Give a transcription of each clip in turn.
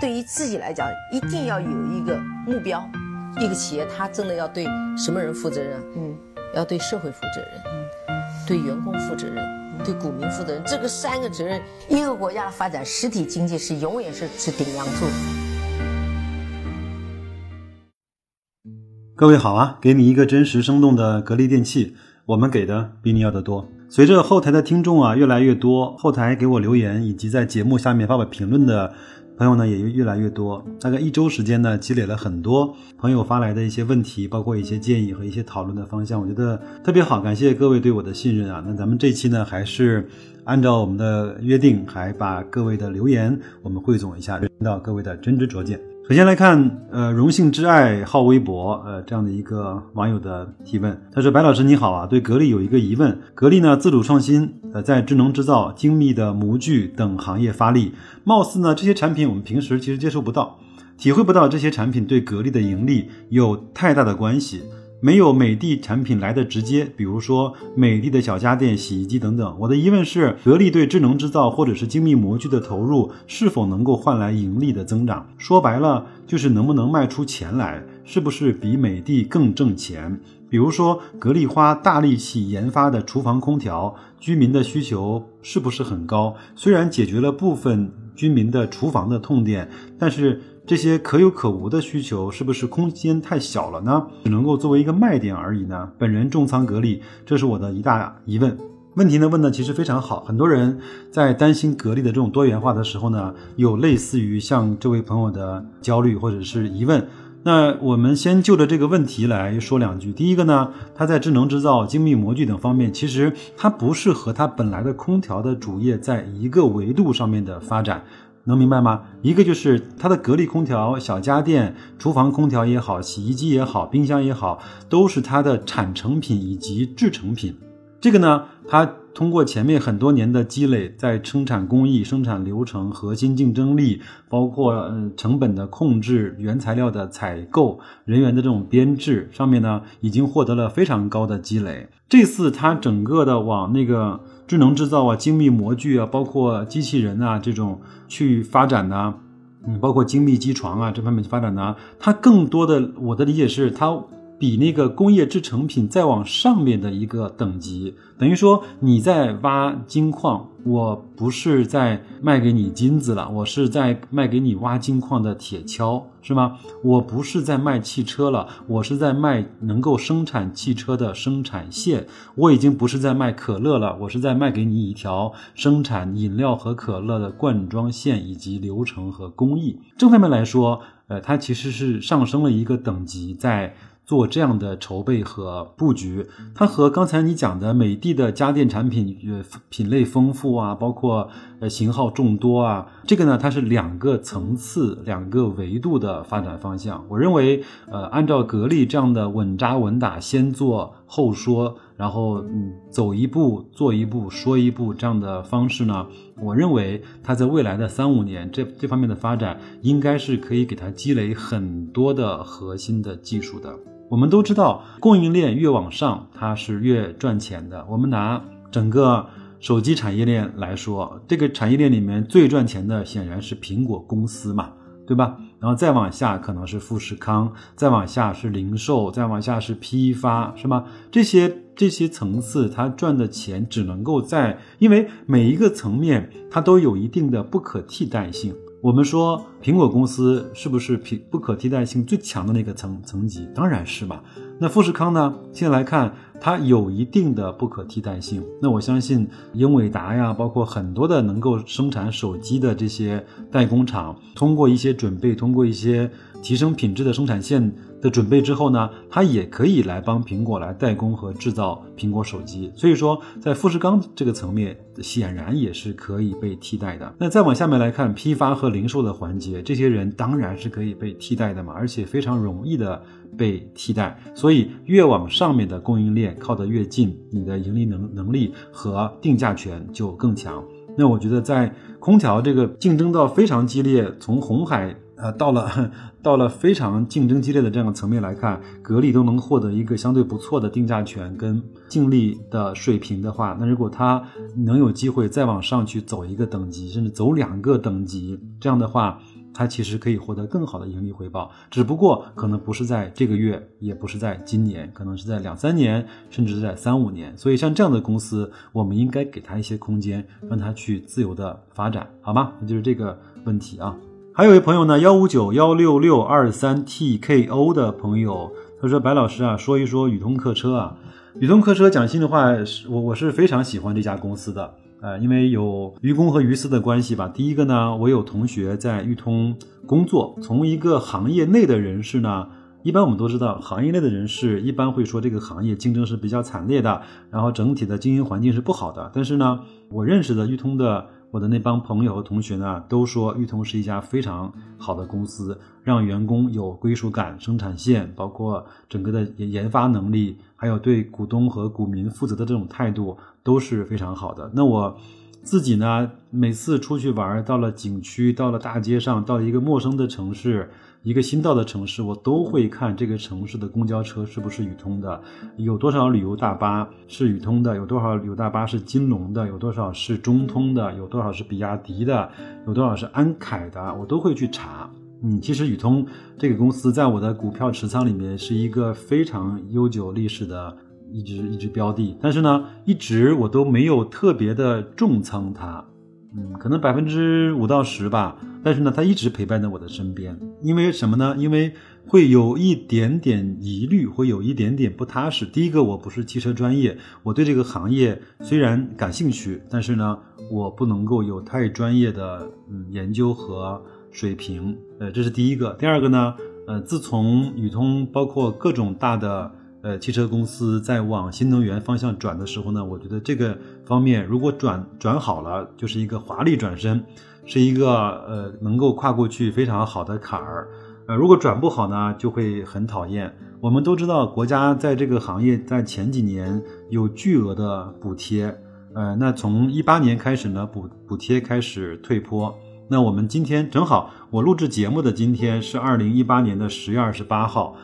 对于自己来讲，一定要有一个目标。一个企业，它真的要对什么人负责任？嗯，要对社会负责任，嗯，对员工负责任，对股民负责任。这个三个责任，一个国家的发展，实体经济是永远是是顶梁柱。各位好啊，给你一个真实生动的格力电器，我们给的比你要的多。随着后台的听众啊越来越多，后台给我留言以及在节目下面发表评论的朋友呢也越来越多。大概一周时间呢，积累了很多朋友发来的一些问题，包括一些建议和一些讨论的方向，我觉得特别好，感谢各位对我的信任啊。那咱们这期呢，还是按照我们的约定，还把各位的留言我们汇总一下，听到各位的真知灼见。首先来看，呃，荣幸之爱好微博，呃，这样的一个网友的提问，他说：“白老师你好啊，对格力有一个疑问，格力呢自主创新，呃，在智能制造、精密的模具等行业发力，貌似呢这些产品我们平时其实接触不到，体会不到这些产品对格力的盈利有太大的关系。”没有美的产品来的直接，比如说美的的小家电、洗衣机等等。我的疑问是，格力对智能制造或者是精密模具的投入，是否能够换来盈利的增长？说白了，就是能不能卖出钱来，是不是比美的更挣钱？比如说，格力花大力气研发的厨房空调，居民的需求是不是很高？虽然解决了部分居民的厨房的痛点，但是。这些可有可无的需求，是不是空间太小了呢？只能够作为一个卖点而已呢？本人重仓格力，这是我的一大疑问。问题呢问的其实非常好，很多人在担心格力的这种多元化的时候呢，有类似于像这位朋友的焦虑或者是疑问。那我们先就着这个问题来说两句。第一个呢，它在智能制造、精密模具等方面，其实它不是和它本来的空调的主业在一个维度上面的发展。能明白吗？一个就是它的格力空调、小家电、厨房空调也好，洗衣机也好，冰箱也好，都是它的产成品以及制成品。这个呢，它通过前面很多年的积累，在生产工艺、生产流程、核心竞争力，包括嗯成本的控制、原材料的采购、人员的这种编制上面呢，已经获得了非常高的积累。这次它整个的往那个。智能制造啊，精密模具啊，包括机器人啊，这种去发展呢，嗯，包括精密机床啊这方面去发展呢，它更多的我的理解是它。比那个工业制成品再往上面的一个等级，等于说你在挖金矿，我不是在卖给你金子了，我是在卖给你挖金矿的铁锹，是吗？我不是在卖汽车了，我是在卖能够生产汽车的生产线。我已经不是在卖可乐了，我是在卖给你一条生产饮料和可乐的灌装线以及流程和工艺。这方面来说，呃，它其实是上升了一个等级，在。做这样的筹备和布局，它和刚才你讲的美的的家电产品呃品类丰富啊，包括呃型号众多啊，这个呢它是两个层次、两个维度的发展方向。我认为，呃，按照格力这样的稳扎稳打，先做后说，然后嗯走一步做一步说一步这样的方式呢，我认为它在未来的三五年这这方面的发展，应该是可以给它积累很多的核心的技术的。我们都知道，供应链越往上，它是越赚钱的。我们拿整个手机产业链来说，这个产业链里面最赚钱的显然是苹果公司嘛，对吧？然后再往下可能是富士康，再往下是零售，再往下是批发，是吗？这些这些层次，它赚的钱只能够在，因为每一个层面它都有一定的不可替代性。我们说苹果公司是不是平不可替代性最强的那个层层级？当然是吧。那富士康呢？现在来看，它有一定的不可替代性。那我相信英伟达呀，包括很多的能够生产手机的这些代工厂，通过一些准备，通过一些提升品质的生产线。的准备之后呢，它也可以来帮苹果来代工和制造苹果手机。所以说，在富士康这个层面，显然也是可以被替代的。那再往下面来看，批发和零售的环节，这些人当然是可以被替代的嘛，而且非常容易的被替代。所以，越往上面的供应链靠得越近，你的盈利能能力和定价权就更强。那我觉得，在空调这个竞争到非常激烈，从红海。呃，到了到了非常竞争激烈的这样的层面来看，格力都能获得一个相对不错的定价权跟净利的水平的话，那如果它能有机会再往上去走一个等级，甚至走两个等级，这样的话，它其实可以获得更好的盈利回报，只不过可能不是在这个月，也不是在今年，可能是在两三年，甚至是在三五年。所以像这样的公司，我们应该给他一些空间，让他去自由的发展，好吗？那就是这个问题啊。还有一位朋友呢，幺五九幺六六二三 TKO 的朋友，他说：“白老师啊，说一说宇通客车啊。宇通客车讲心里话，我我是非常喜欢这家公司的。呃，因为有于公和于私的关系吧。第一个呢，我有同学在裕通工作，从一个行业内的人士呢，一般我们都知道，行业内的人士一般会说这个行业竞争是比较惨烈的，然后整体的经营环境是不好的。但是呢，我认识的裕通的。我的那帮朋友和同学呢，都说裕通是一家非常好的公司，让员工有归属感，生产线包括整个的研发能力，还有对股东和股民负责的这种态度都是非常好的。那我自己呢，每次出去玩，到了景区，到了大街上，到一个陌生的城市。一个新到的城市，我都会看这个城市的公交车是不是宇通的，有多少旅游大巴是宇通的，有多少旅游大巴是金龙的，有多少是中通的，有多少是比亚迪的，有多少是安凯的，我都会去查。嗯，其实宇通这个公司在我的股票持仓里面是一个非常悠久历史的一只一只标的，但是呢，一直我都没有特别的重仓它。嗯，可能百分之五到十吧，但是呢，它一直陪伴在我的身边。因为什么呢？因为会有一点点疑虑，会有一点点不踏实。第一个，我不是汽车专业，我对这个行业虽然感兴趣，但是呢，我不能够有太专业的嗯研究和水平。呃，这是第一个。第二个呢，呃，自从宇通包括各种大的。呃，汽车公司在往新能源方向转的时候呢，我觉得这个方面如果转转好了，就是一个华丽转身，是一个呃能够跨过去非常好的坎儿。呃，如果转不好呢，就会很讨厌。我们都知道，国家在这个行业在前几年有巨额的补贴，呃，那从一八年开始呢，补补贴开始退坡。那我们今天正好，我录制节目的今天是二零一八年的十月二十八号。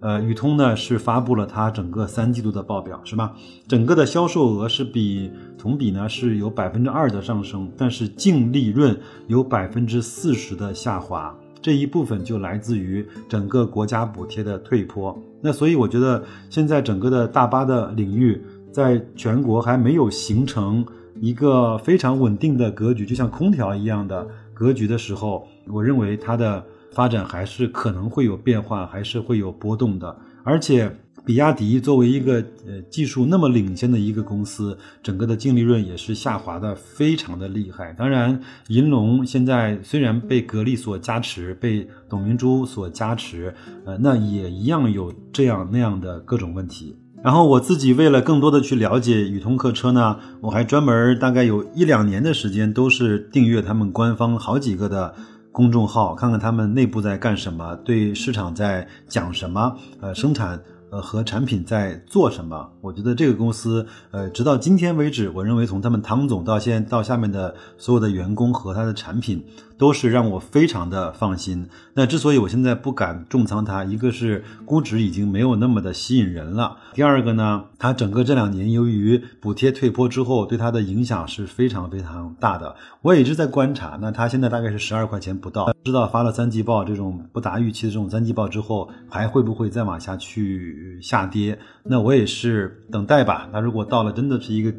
呃，宇通呢是发布了它整个三季度的报表，是吧？整个的销售额是比同比呢是有百分之二的上升，但是净利润有百分之四十的下滑，这一部分就来自于整个国家补贴的退坡。那所以我觉得现在整个的大巴的领域，在全国还没有形成一个非常稳定的格局，就像空调一样的格局的时候，我认为它的。发展还是可能会有变化，还是会有波动的。而且，比亚迪作为一个呃技术那么领先的一个公司，整个的净利润也是下滑的非常的厉害。当然，银龙现在虽然被格力所加持，被董明珠所加持，呃，那也一样有这样那样的各种问题。然后我自己为了更多的去了解宇通客车呢，我还专门大概有一两年的时间，都是订阅他们官方好几个的。公众号看看他们内部在干什么，对市场在讲什么，呃，生产。呃，和产品在做什么？我觉得这个公司，呃，直到今天为止，我认为从他们唐总到现到下面的所有的员工和他的产品，都是让我非常的放心。那之所以我现在不敢重仓它，一个是估值已经没有那么的吸引人了，第二个呢，它整个这两年由于补贴退坡之后，对它的影响是非常非常大的。我也一直在观察，那它现在大概是十二块钱不到，不知道发了三季报这种不达预期的这种三季报之后，还会不会再往下去？下跌，那我也是等待吧。那如果到了真的是一个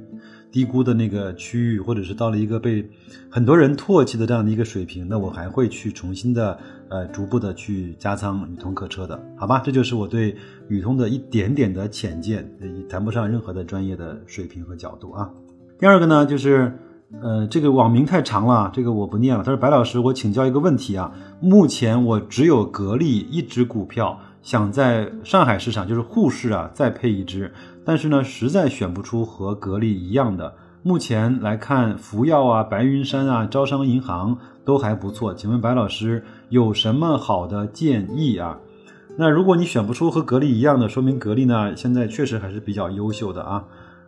低估的那个区域，或者是到了一个被很多人唾弃的这样的一个水平，那我还会去重新的呃逐步的去加仓宇通客车的，好吧？这就是我对宇通的一点点的浅见，也谈不上任何的专业的水平和角度啊。第二个呢，就是呃这个网名太长了，这个我不念了。他说白老师，我请教一个问题啊，目前我只有格力一只股票。想在上海市场就是沪市啊再配一只，但是呢实在选不出和格力一样的。目前来看，福耀啊、白云山啊、招商银行都还不错。请问白老师有什么好的建议啊？那如果你选不出和格力一样的，说明格力呢现在确实还是比较优秀的啊。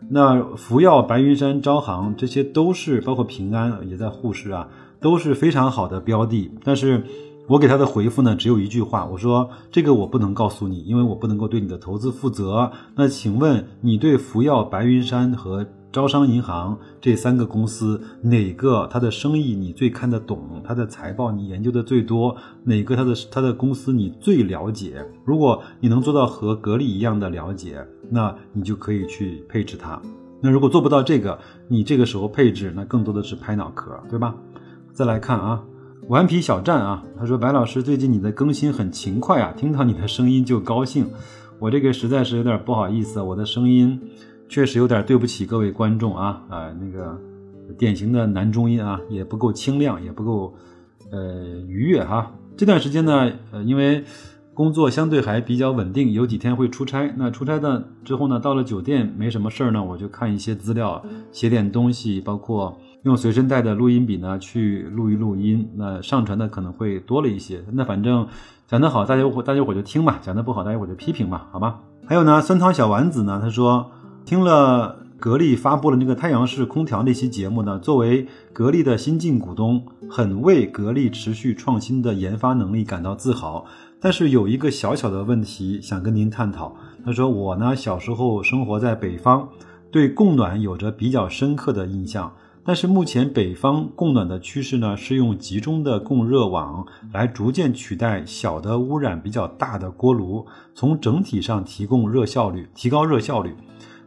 那福耀、白云山、招行这些都是，包括平安也在沪市啊，都是非常好的标的，但是。我给他的回复呢，只有一句话，我说这个我不能告诉你，因为我不能够对你的投资负责。那请问你对福耀、白云山和招商银行这三个公司，哪个它的生意你最看得懂，它的财报你研究的最多，哪个它的它的公司你最了解？如果你能做到和格力一样的了解，那你就可以去配置它。那如果做不到这个，你这个时候配置，那更多的是拍脑壳，对吧？再来看啊，顽皮小站啊，他说白老师最近你的更新很勤快啊，听到你的声音就高兴。我这个实在是有点不好意思，我的声音确实有点对不起各位观众啊啊，那个典型的男中音啊，也不够清亮，也不够呃愉悦哈。这段时间呢，呃，因为工作相对还比较稳定，有几天会出差。那出差的之后呢，到了酒店没什么事儿呢，我就看一些资料，写点东西，包括用随身带的录音笔呢去录一录音。那上传的可能会多了一些。那反正讲得好，大家伙大家伙就听吧；讲得不好，大家伙就批评吧，好吧？还有呢，酸汤小丸子呢，他说听了格力发布了那个太阳式空调那期节目呢，作为格力的新晋股东，很为格力持续创新的研发能力感到自豪。但是有一个小小的问题想跟您探讨。他说我呢小时候生活在北方，对供暖有着比较深刻的印象。但是目前北方供暖的趋势呢是用集中的供热网来逐渐取代小的污染比较大的锅炉，从整体上提供热效率，提高热效率。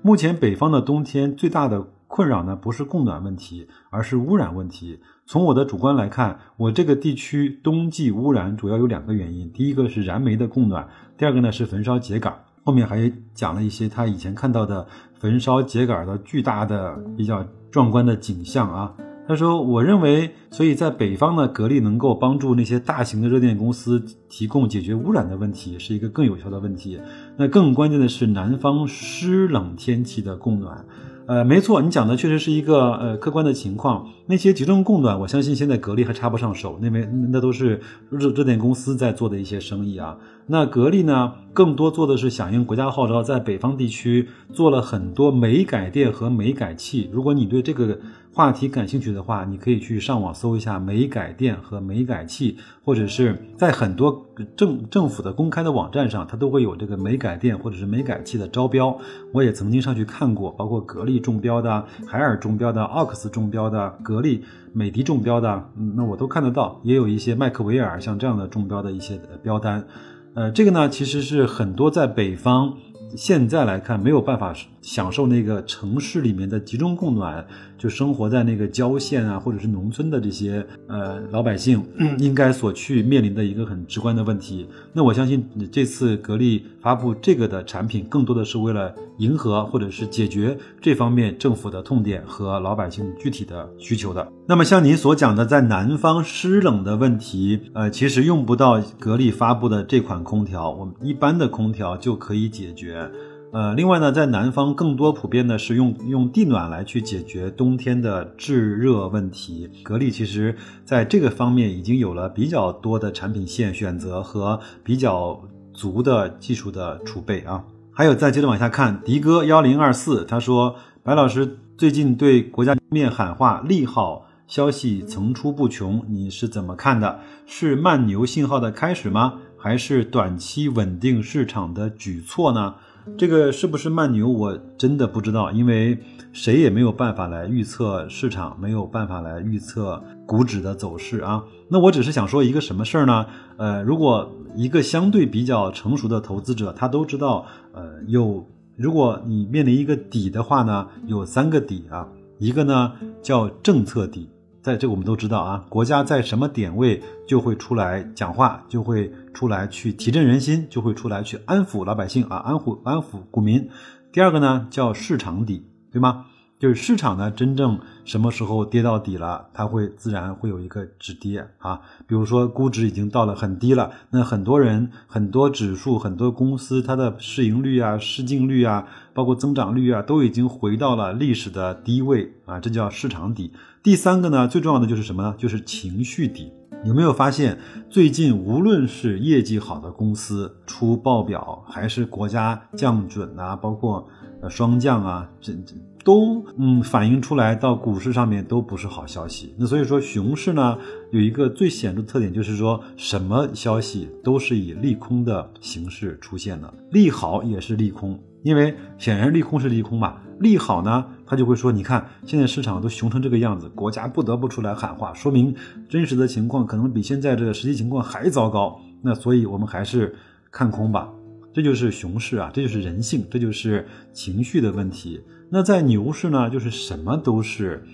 目前北方的冬天最大的困扰呢不是供暖问题，而是污染问题。从我的主观来看，我这个地区冬季污染主要有两个原因，第一个是燃煤的供暖，第二个呢是焚烧秸秆。后面还讲了一些他以前看到的焚烧秸秆的巨大的、比较壮观的景象啊。他说：“我认为，所以在北方呢，格力能够帮助那些大型的热电公司提供解决污染的问题，是一个更有效的问题。那更关键的是南方湿冷天气的供暖。”呃，没错，你讲的确实是一个呃客观的情况。那些集中供暖，我相信现在格力还插不上手，那边那都是热热电公司在做的一些生意啊。那格力呢，更多做的是响应国家号召，在北方地区做了很多煤改电和煤改气。如果你对这个话题感兴趣的话，你可以去上网搜一下煤改电和煤改气，或者是在很多政政府的公开的网站上，它都会有这个煤改电或者是煤改气的招标。我也曾经上去看过，包括格力中标的、海尔中标的、奥克斯中标的、格力、美的中标的，嗯，那我都看得到。也有一些麦克维尔像这样的中标的一些标单。呃，这个呢，其实是很多在北方。现在来看，没有办法享受那个城市里面的集中供暖，就生活在那个郊县啊，或者是农村的这些呃老百姓，应该所去面临的一个很直观的问题。那我相信这次格力发布这个的产品，更多的是为了迎合或者是解决这方面政府的痛点和老百姓具体的需求的。那么像您所讲的，在南方湿冷的问题，呃，其实用不到格力发布的这款空调，我们一般的空调就可以解决。呃，另外呢，在南方更多普遍的是用用地暖来去解决冬天的制热问题。格力其实在这个方面已经有了比较多的产品线选择和比较足的技术的储备啊。还有再接着往下看，迪哥幺零二四他说，白老师最近对国家面喊话利好消息层出不穷，你是怎么看的？是慢牛信号的开始吗？还是短期稳定市场的举措呢？这个是不是慢牛，我真的不知道，因为谁也没有办法来预测市场，没有办法来预测股指的走势啊。那我只是想说一个什么事儿呢？呃，如果一个相对比较成熟的投资者，他都知道，呃，有如果你面临一个底的话呢，有三个底啊，一个呢叫政策底。在这个我们都知道啊，国家在什么点位就会出来讲话，就会出来去提振人心，就会出来去安抚老百姓啊，安抚安抚股民。第二个呢叫市场底，对吗？就是市场呢真正什么时候跌到底了，它会自然会有一个止跌啊。比如说估值已经到了很低了，那很多人、很多指数、很多公司，它的市盈率啊、市净率啊，包括增长率啊，都已经回到了历史的低位啊，这叫市场底。第三个呢，最重要的就是什么呢？就是情绪底。有没有发现，最近无论是业绩好的公司出报表，还是国家降准啊，包括呃双降啊，这这都嗯反映出来到股市上面都不是好消息。那所以说，熊市呢有一个最显著的特点，就是说什么消息都是以利空的形式出现的，利好也是利空。因为显然利空是利空嘛，利好呢，他就会说，你看现在市场都熊成这个样子，国家不得不出来喊话，说明真实的情况可能比现在这个实际情况还糟糕。那所以我们还是看空吧，这就是熊市啊，这就是人性，这就是情绪的问题。那在牛市呢，就是什么都是，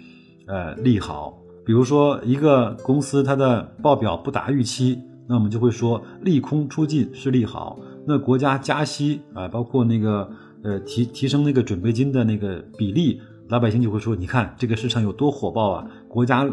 呃，利好。比如说一个公司它的报表不达预期，那我们就会说利空出尽是利好。那国家加息啊，包括那个呃提提升那个准备金的那个比例，老百姓就会说，你看这个市场有多火爆啊！国家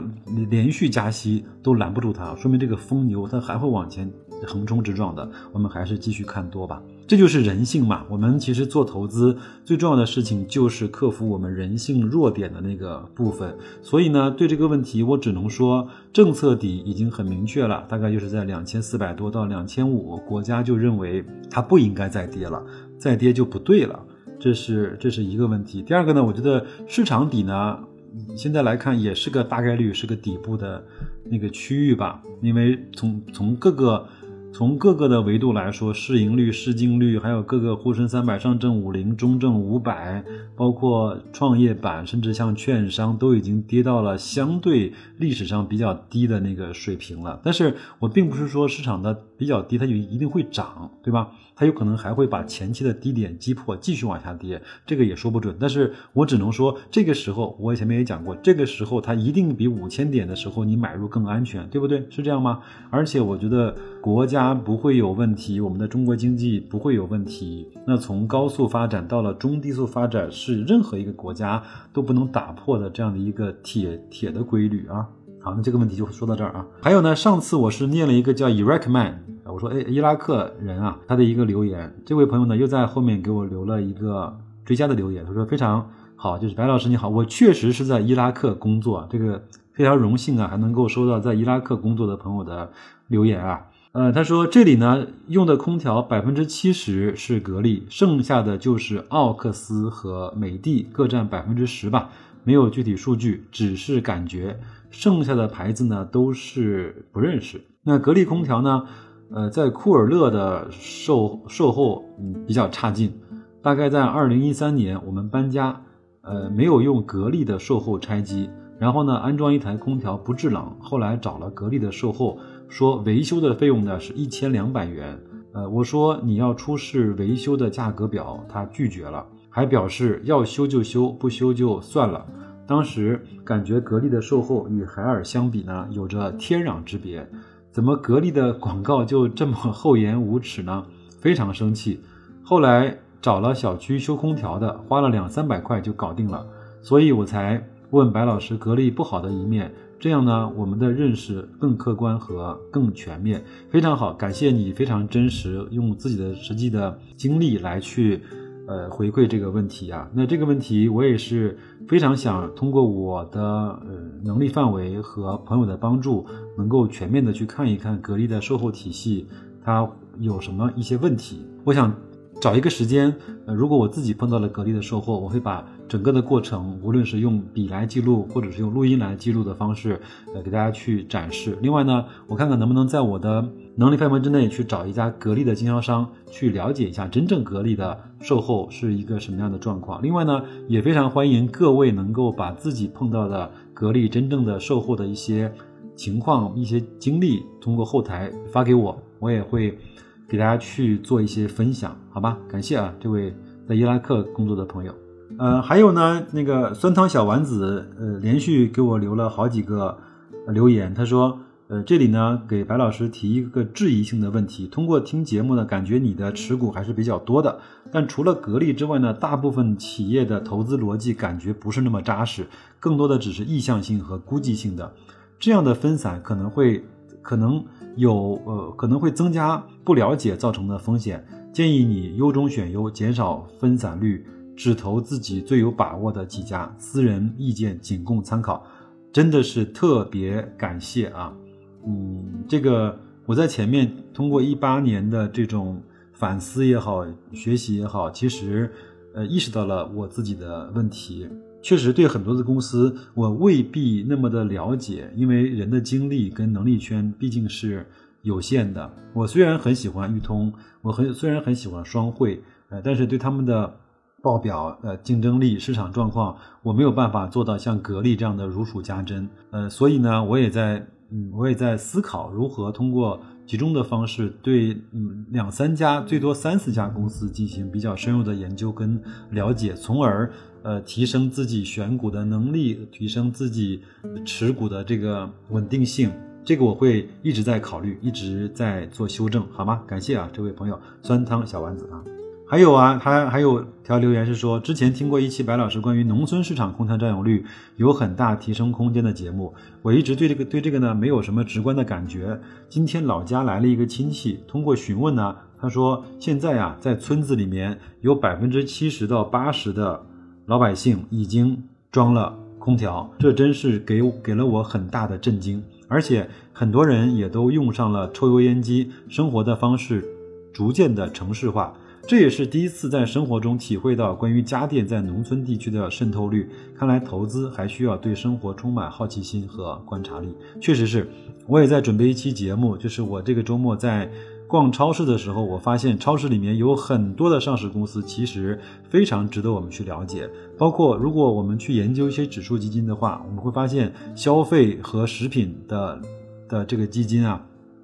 连续加息都拦不住它，说明这个疯牛它还会往前横冲直撞的。我们还是继续看多吧。这就是人性嘛。我们其实做投资最重要的事情就是克服我们人性弱点的那个部分。所以呢，对这个问题，我只能说政策底已经很明确了，大概就是在两千四百多到两千五，国家就认为它不应该再跌了，再跌就不对了。这是这是一个问题。第二个呢，我觉得市场底呢，现在来看也是个大概率是个底部的那个区域吧，因为从从各个。从各个的维度来说，市盈率、市净率，还有各个沪深三百、上证五零、中证五百，包括创业板，甚至像券商，都已经跌到了相对历史上比较低的那个水平了。但是我并不是说市场的比较低，它就一定会涨，对吧？它有可能还会把前期的低点击破，继续往下跌，这个也说不准。但是我只能说，这个时候我前面也讲过，这个时候它一定比五千点的时候你买入更安全，对不对？是这样吗？而且我觉得国家。不会有问题，我们的中国经济不会有问题。那从高速发展到了中低速发展，是任何一个国家都不能打破的这样的一个铁铁的规律啊。好，那这个问题就说到这儿啊。还有呢，上次我是念了一个叫 Iraq Man，我说哎，伊拉克人啊，他的一个留言。这位朋友呢，又在后面给我留了一个追加的留言，他说非常好，就是白老师你好，我确实是在伊拉克工作，这个非常荣幸啊，还能够收到在伊拉克工作的朋友的留言啊。呃，他说这里呢用的空调百分之七十是格力，剩下的就是奥克斯和美的各占百分之十吧，没有具体数据，只是感觉。剩下的牌子呢都是不认识。那格力空调呢，呃，在库尔勒的售售后嗯比较差劲，大概在二零一三年我们搬家，呃，没有用格力的售后拆机，然后呢安装一台空调不制冷，后来找了格力的售后。说维修的费用呢是一千两百元，呃，我说你要出示维修的价格表，他拒绝了，还表示要修就修，不修就算了。当时感觉格力的售后与海尔相比呢，有着天壤之别，怎么格力的广告就这么厚颜无耻呢？非常生气。后来找了小区修空调的，花了两三百块就搞定了，所以我才问白老师格力不好的一面。这样呢，我们的认识更客观和更全面，非常好。感谢你非常真实，用自己的实际的经历来去，呃，回馈这个问题啊。那这个问题我也是非常想通过我的呃能力范围和朋友的帮助，能够全面的去看一看格力的售后体系它有什么一些问题。我想找一个时间，呃，如果我自己碰到了格力的售后，我会把。整个的过程，无论是用笔来记录，或者是用录音来记录的方式，呃，给大家去展示。另外呢，我看看能不能在我的能力范围之内去找一家格力的经销商，去了解一下真正格力的售后是一个什么样的状况。另外呢，也非常欢迎各位能够把自己碰到的格力真正的售后的一些情况、一些经历，通过后台发给我，我也会给大家去做一些分享，好吧？感谢啊，这位在伊拉克工作的朋友。呃，还有呢，那个酸汤小丸子，呃，连续给我留了好几个留言。他说，呃，这里呢给白老师提一个质疑性的问题。通过听节目呢，感觉你的持股还是比较多的，但除了格力之外呢，大部分企业的投资逻辑感觉不是那么扎实，更多的只是意向性和估计性的。这样的分散可能会可能有呃可能会增加不了解造成的风险。建议你优中选优，减少分散率。只投自己最有把握的几家，私人意见仅供参考，真的是特别感谢啊！嗯，这个我在前面通过一八年的这种反思也好，学习也好，其实呃意识到了我自己的问题，确实对很多的公司我未必那么的了解，因为人的精力跟能力圈毕竟是有限的。我虽然很喜欢裕通，我很虽然很喜欢双汇，呃，但是对他们的。报表、呃竞争力、市场状况，我没有办法做到像格力这样的如数家珍。呃，所以呢，我也在嗯，我也在思考如何通过集中的方式对嗯两三家最多三四家公司进行比较深入的研究跟了解，从而呃提升自己选股的能力，提升自己持股的这个稳定性。这个我会一直在考虑，一直在做修正，好吗？感谢啊，这位朋友酸汤小丸子啊。还有啊，他还有条留言是说，之前听过一期白老师关于农村市场空调占有率有很大提升空间的节目，我一直对这个对这个呢没有什么直观的感觉。今天老家来了一个亲戚，通过询问呢，他说现在啊，在村子里面有百分之七十到八十的老百姓已经装了空调，这真是给给了我很大的震惊。而且很多人也都用上了抽油烟机，生活的方式逐渐的城市化。这也是第一次在生活中体会到关于家电在农村地区的渗透率。看来投资还需要对生活充满好奇心和观察力。确实是，我也在准备一期节目，就是我这个周末在逛超市的时候，我发现超市里面有很多的上市公司，其实非常值得我们去了解。包括如果我们去研究一些指数基金的话，我们会发现消费和食品的的这个基金啊，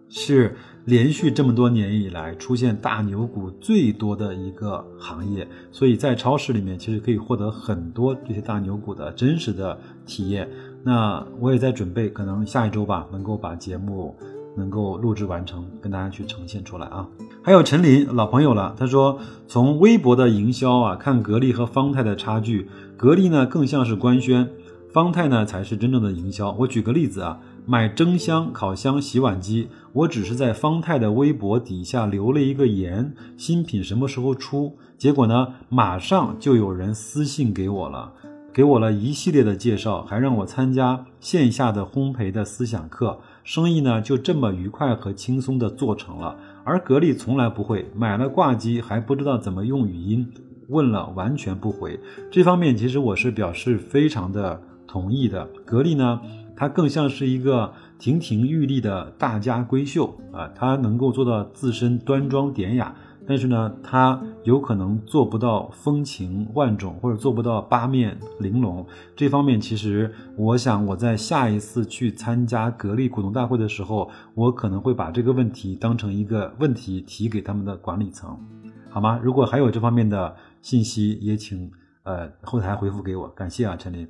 是。连续这么多年以来出现大牛股最多的一个行业，所以在超市里面其实可以获得很多这些大牛股的真实的体验。那我也在准备，可能下一周吧，能够把节目能够录制完成，跟大家去呈现出来啊。还有陈林老朋友了，他说从微博的营销啊，看格力和方太的差距，格力呢更像是官宣，方太呢才是真正的营销。我举个例子啊。买蒸箱、烤箱、洗碗机，我只是在方太的微博底下留了一个言，新品什么时候出？结果呢，马上就有人私信给我了，给我了一系列的介绍，还让我参加线下的烘焙的思想课，生意呢就这么愉快和轻松的做成了。而格力从来不会，买了挂机还不知道怎么用语音，问了完全不回。这方面其实我是表示非常的同意的。格力呢？它更像是一个亭亭玉立的大家闺秀啊，它能够做到自身端庄典雅，但是呢，它有可能做不到风情万种，或者做不到八面玲珑。这方面，其实我想我在下一次去参加格力股东大会的时候，我可能会把这个问题当成一个问题提给他们的管理层，好吗？如果还有这方面的信息，也请呃后台回复给我，感谢啊，陈林。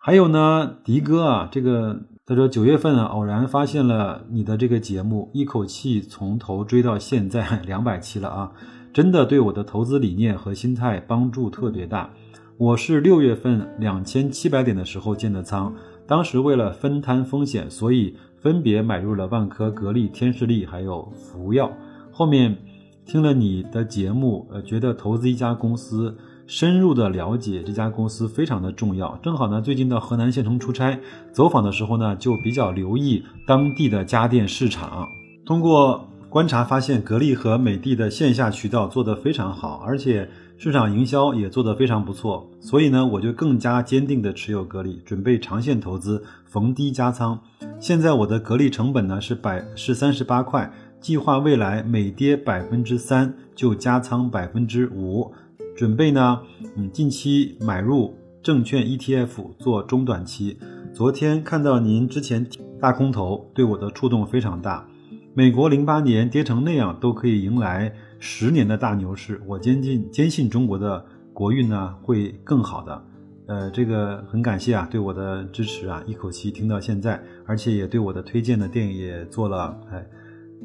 还有呢，迪哥啊，这个他说九月份啊，偶然发现了你的这个节目，一口气从头追到现在 两百期了啊，真的对我的投资理念和心态帮助特别大。我是六月份两千七百点的时候建的仓，当时为了分摊风险，所以分别买入了万科、格力、天士力还有福耀。后面听了你的节目，呃，觉得投资一家公司。深入的了解这家公司非常的重要。正好呢，最近到河南县城出差，走访的时候呢，就比较留意当地的家电市场。通过观察发现，格力和美的的线下渠道做得非常好，而且市场营销也做得非常不错。所以呢，我就更加坚定的持有格力，准备长线投资，逢低加仓。现在我的格力成本呢是百是三十八块，计划未来每跌百分之三就加仓百分之五。准备呢，嗯，近期买入证券 ETF 做中短期。昨天看到您之前大空头，对我的触动非常大。美国零八年跌成那样都可以迎来十年的大牛市，我坚信坚信中国的国运呢会更好的。呃，这个很感谢啊，对我的支持啊，一口气听到现在，而且也对我的推荐的电影也做了哎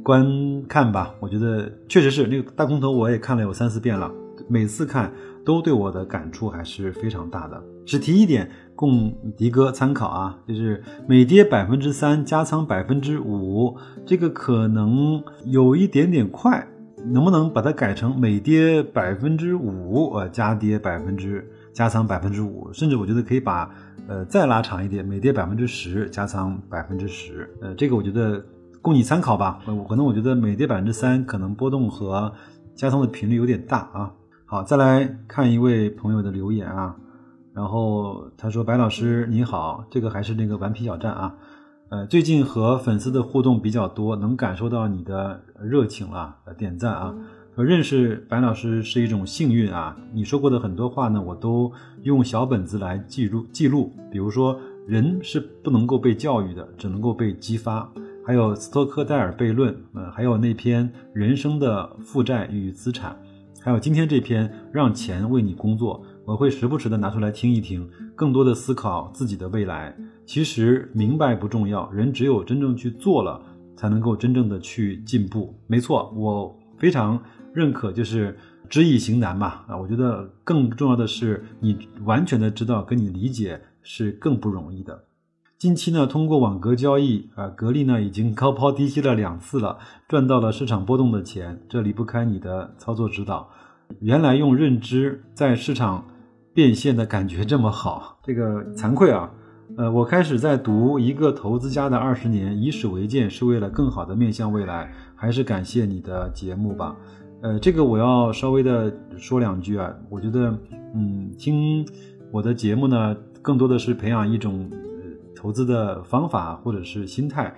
观看吧。我觉得确实是那个大空头，我也看了有三四遍了。每次看都对我的感触还是非常大的。只提一点供迪哥参考啊，就是每跌百分之三加仓百分之五，这个可能有一点点快，能不能把它改成每跌百分之五呃加跌百分之加仓百分之五，甚至我觉得可以把呃再拉长一点，每跌百分之十加仓百分之十，呃这个我觉得供你参考吧。我可能我觉得每跌百分之三可能波动和加仓的频率有点大啊。好，再来看一位朋友的留言啊，然后他说：“白老师你好，这个还是那个顽皮小站啊，呃，最近和粉丝的互动比较多，能感受到你的热情啊，点赞啊。认识白老师是一种幸运啊！你说过的很多话呢，我都用小本子来记录记录。比如说，人是不能够被教育的，只能够被激发。还有斯托克戴尔悖论，嗯，还有那篇人生的负债与资产，还有今天这篇让钱为你工作，我会时不时的拿出来听一听，更多的思考自己的未来。其实明白不重要，人只有真正去做了，才能够真正的去进步。没错，我非常认可，就是知易行难嘛。啊，我觉得更重要的是，你完全的知道跟你理解是更不容易的。近期呢，通过网格交易啊，格力呢已经高抛低吸了两次了，赚到了市场波动的钱，这离不开你的操作指导。原来用认知在市场变现的感觉这么好，这个惭愧啊。呃，我开始在读一个投资家的二十年，以史为鉴，是为了更好的面向未来。还是感谢你的节目吧。呃，这个我要稍微的说两句啊。我觉得，嗯，听我的节目呢，更多的是培养一种。投资的方法或者是心态，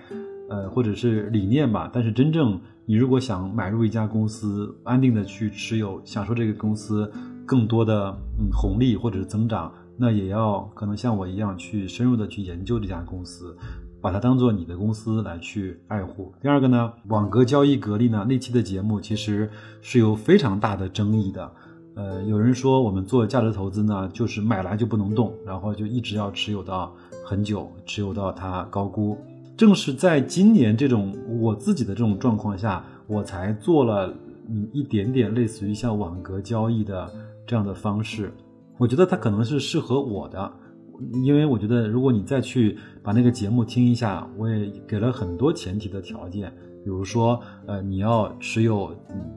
呃，或者是理念吧。但是真正你如果想买入一家公司，安定的去持有，享受这个公司更多的嗯红利或者是增长，那也要可能像我一样去深入的去研究这家公司，把它当做你的公司来去爱护。第二个呢，网格交易格力呢那期的节目其实是有非常大的争议的。呃，有人说我们做价值投资呢，就是买来就不能动，然后就一直要持有到。很久持有到它高估，正是在今年这种我自己的这种状况下，我才做了嗯一点点类似于像网格交易的这样的方式。我觉得它可能是适合我的，因为我觉得如果你再去把那个节目听一下，我也给了很多前提的条件。比如说，呃，你要持有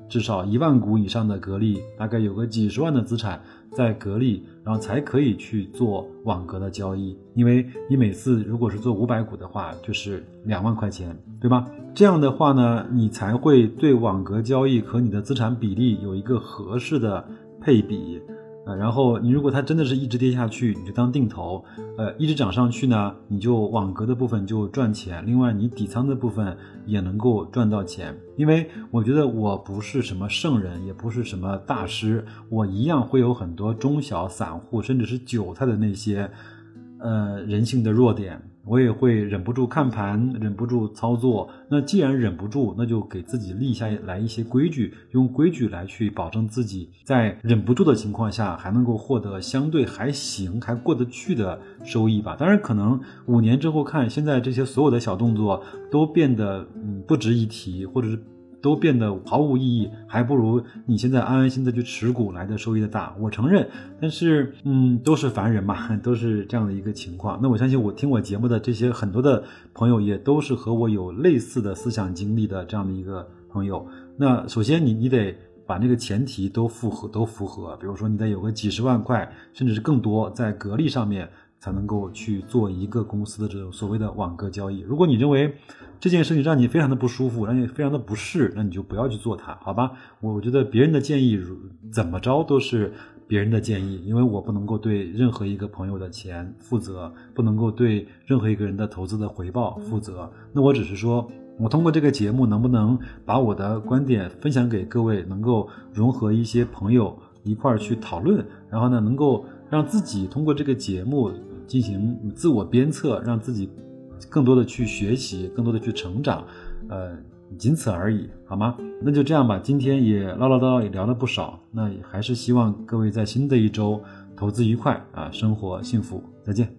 至少一万股以上的格力，大概有个几十万的资产在格力，然后才可以去做网格的交易。因为你每次如果是做五百股的话，就是两万块钱，对吧？这样的话呢，你才会对网格交易和你的资产比例有一个合适的配比。然后你如果它真的是一直跌下去，你就当定投；呃，一直涨上去呢，你就网格的部分就赚钱。另外，你底仓的部分也能够赚到钱。因为我觉得我不是什么圣人，也不是什么大师，我一样会有很多中小散户，甚至是韭菜的那些，呃，人性的弱点。我也会忍不住看盘，忍不住操作。那既然忍不住，那就给自己立下来一些规矩，用规矩来去保证自己在忍不住的情况下，还能够获得相对还行、还过得去的收益吧。当然，可能五年之后看，现在这些所有的小动作都变得嗯不值一提，或者是。都变得毫无意义，还不如你现在安安心的去持股来的收益的大。我承认，但是嗯，都是凡人嘛，都是这样的一个情况。那我相信，我听我节目的这些很多的朋友，也都是和我有类似的思想经历的这样的一个朋友。那首先，你你得把那个前提都符合，都符合。比如说，你得有个几十万块，甚至是更多，在格力上面才能够去做一个公司的这种所谓的网格交易。如果你认为，这件事情让你非常的不舒服，让你非常的不适，那你就不要去做它，好吧？我我觉得别人的建议怎么着都是别人的建议，因为我不能够对任何一个朋友的钱负责，不能够对任何一个人的投资的回报负责。那我只是说，我通过这个节目能不能把我的观点分享给各位，能够融合一些朋友一块儿去讨论，然后呢，能够让自己通过这个节目进行自我鞭策，让自己。更多的去学习，更多的去成长，呃，仅此而已，好吗？那就这样吧。今天也唠唠叨叨也聊了不少，那还是希望各位在新的一周投资愉快啊，生活幸福，再见。